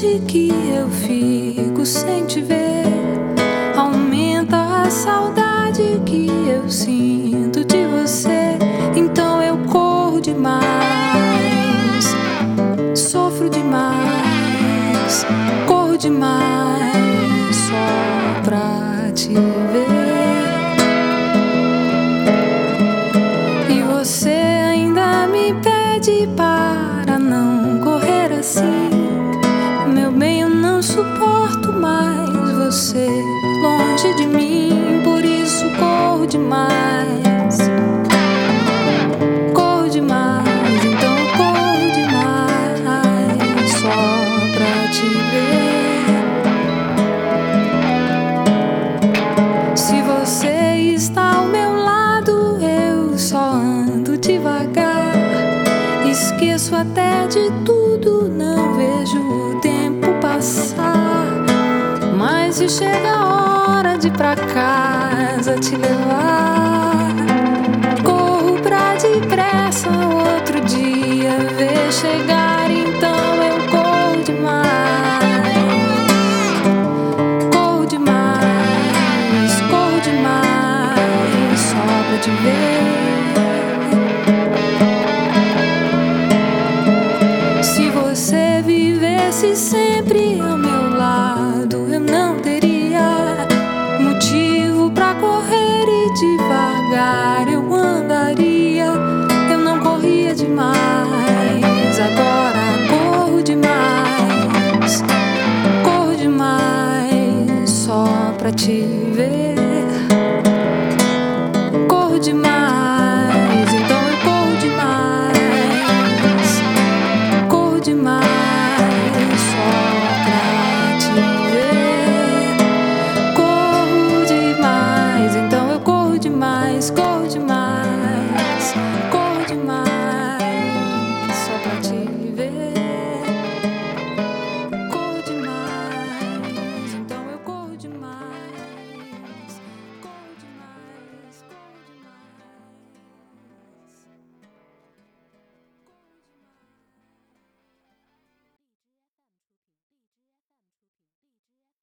noite que eu fico sem te ver, aumenta a saudade que eu sinto de você. Então eu corro demais, sofro demais, corro demais. De mim, por isso corro demais. Corro demais, então corro demais só pra te ver. Se você está ao meu lado, eu só ando devagar. Esqueço até de tudo, não vejo o tempo passar. Mas se chega a hora de ir pra casa te levar, corro pra depressa outro dia ver chegar. Então eu corro demais, corro demais, corro demais só pra te ver. Devagar eu andaria. Eu não corria demais, agora corro demais, corro demais só pra te ver. Corro demais.